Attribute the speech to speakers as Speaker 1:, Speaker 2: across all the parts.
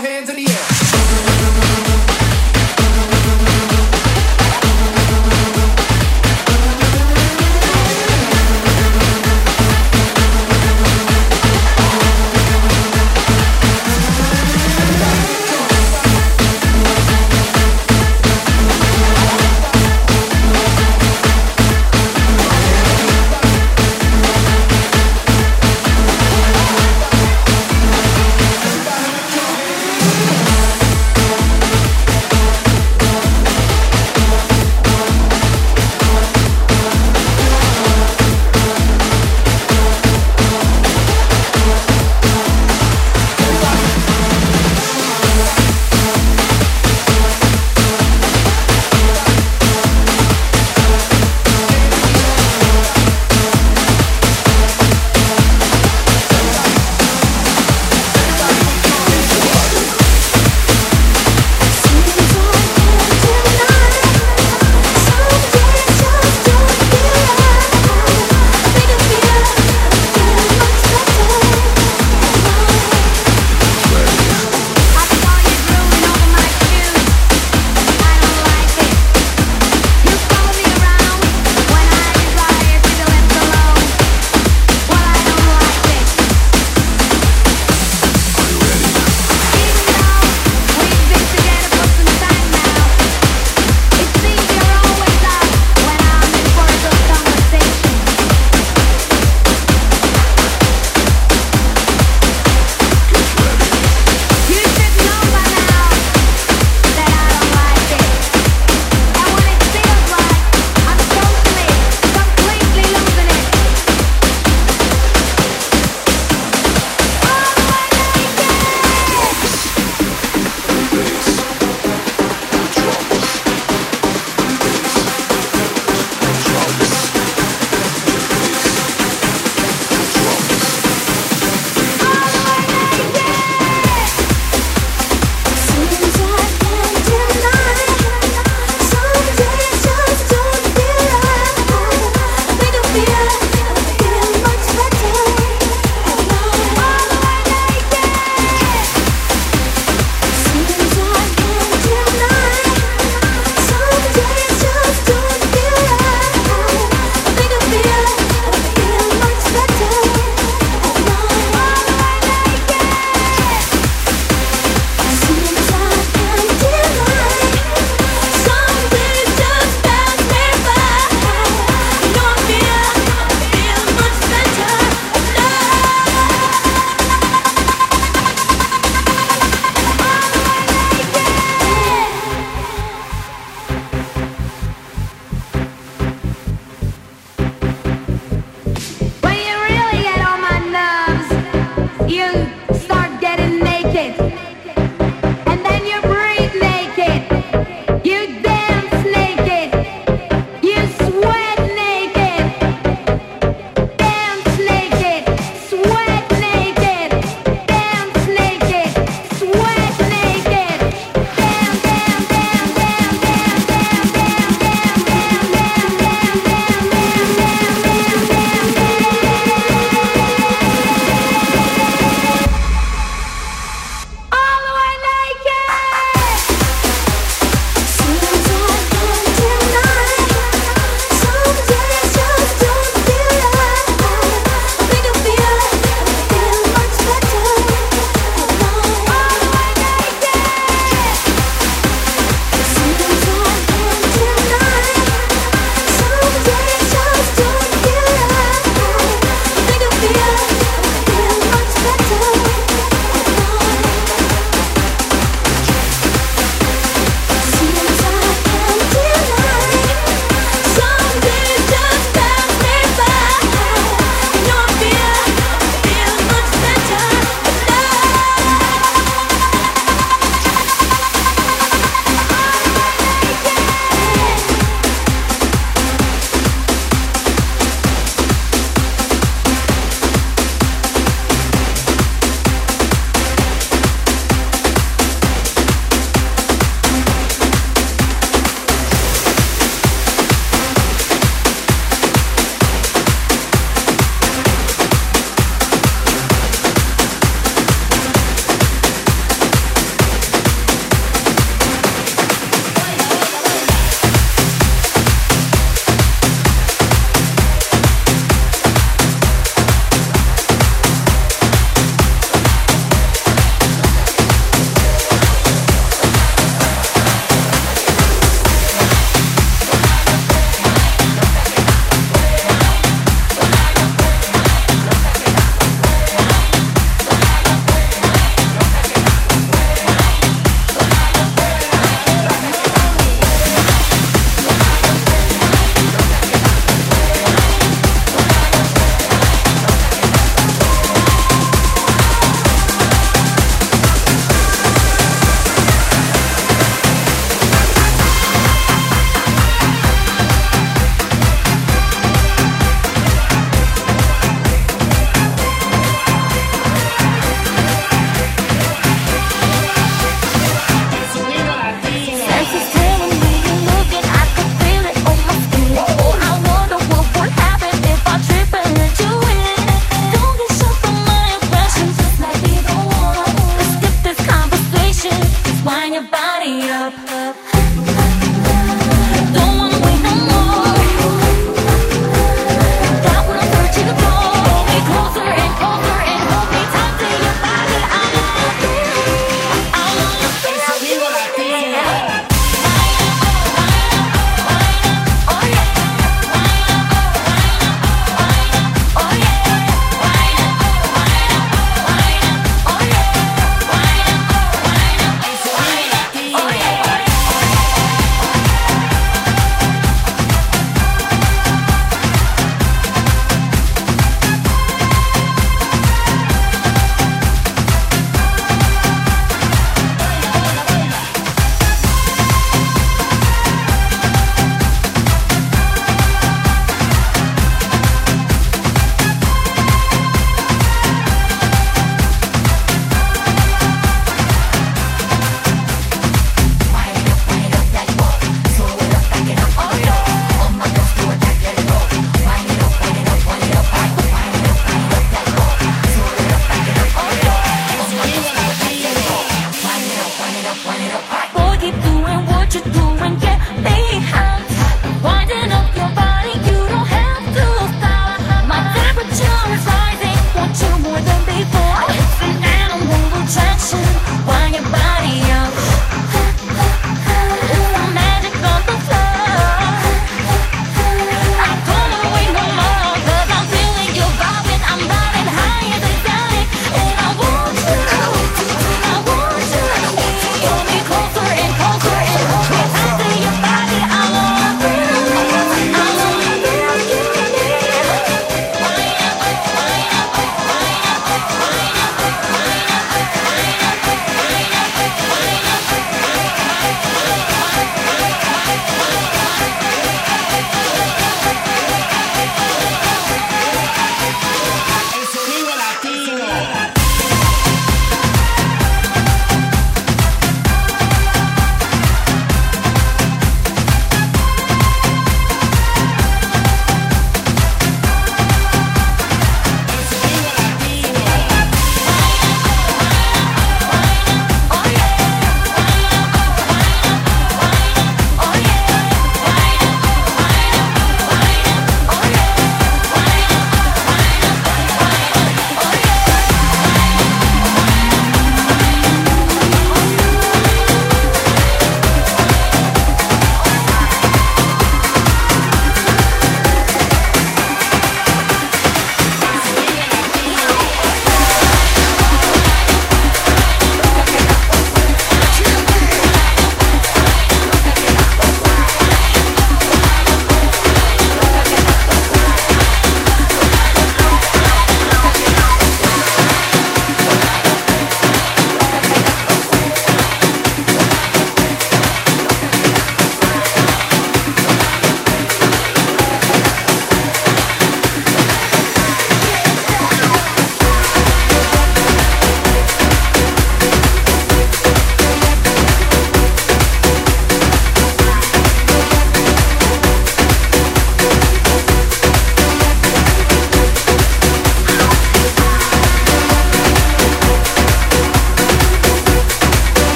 Speaker 1: hands in the air.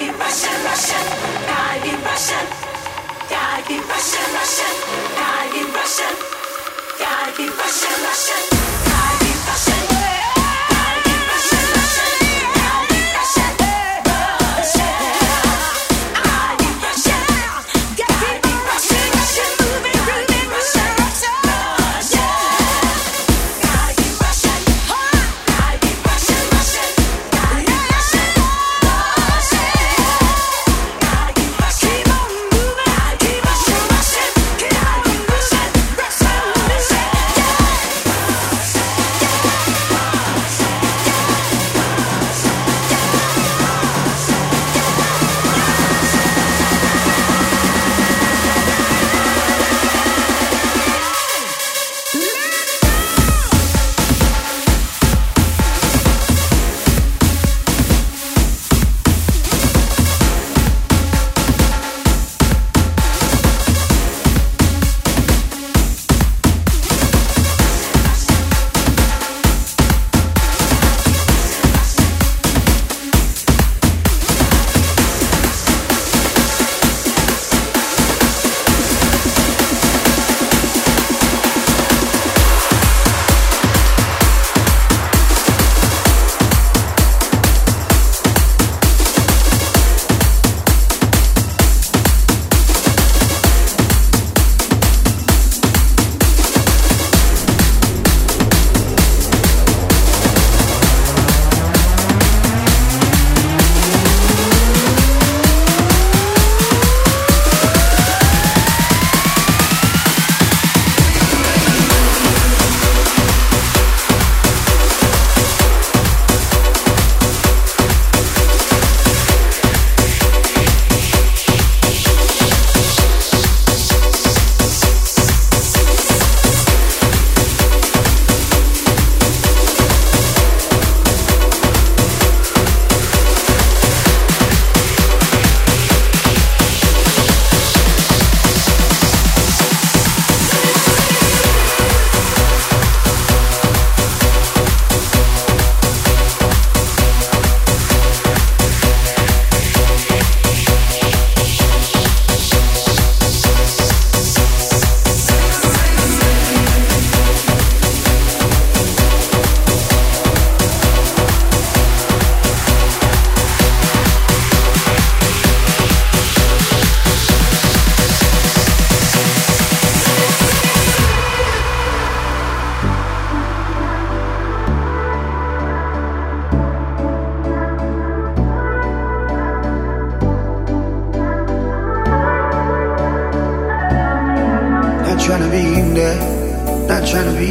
Speaker 2: in Russian, Russian, died in Russian, died in Russian, Russian, died in Russian, died in Russian, Russian.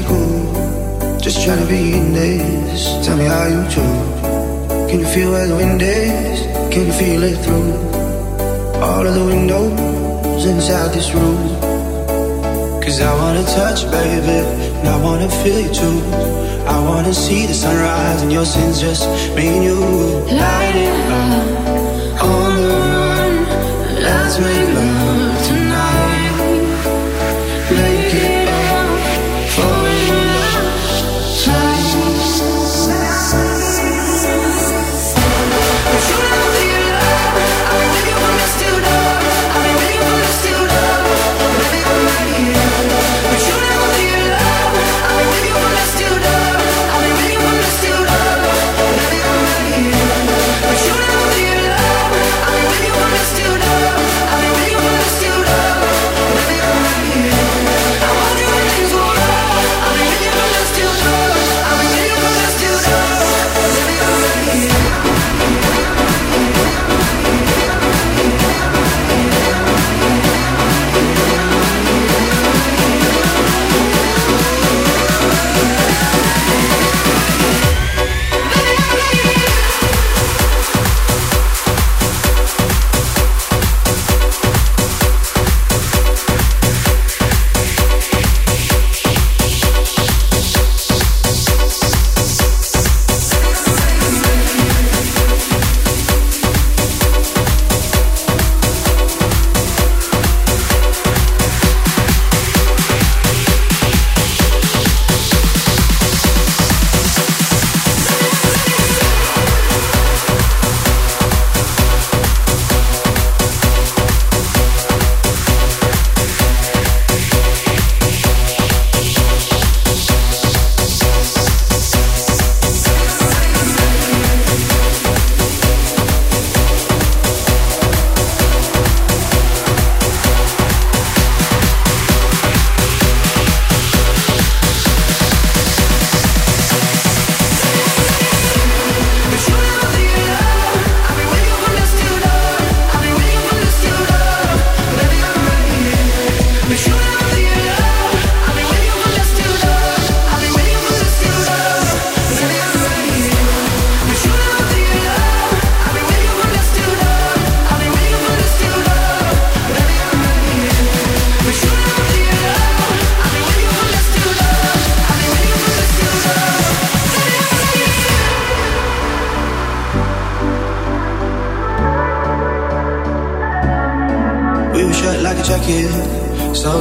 Speaker 3: cool. Just trying to be in this. Tell me how you choose. Can you feel where the wind is? Can you feel it through all of the windows inside this room? Cause I wanna touch, baby, and I wanna feel you too. I wanna see the sunrise and your sins just me and you. Light it
Speaker 1: up
Speaker 3: on the run.
Speaker 1: Let's make love.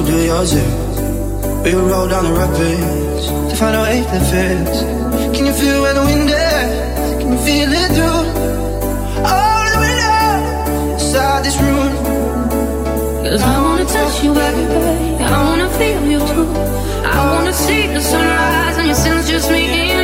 Speaker 3: do your zip. We roll down the rapids to find a way that fits. Can you feel where the wind is? Can you feel it through all the windows inside this room?
Speaker 1: Cause I wanna touch you, baby. I wanna feel you too. I wanna see the sunrise and your sins just me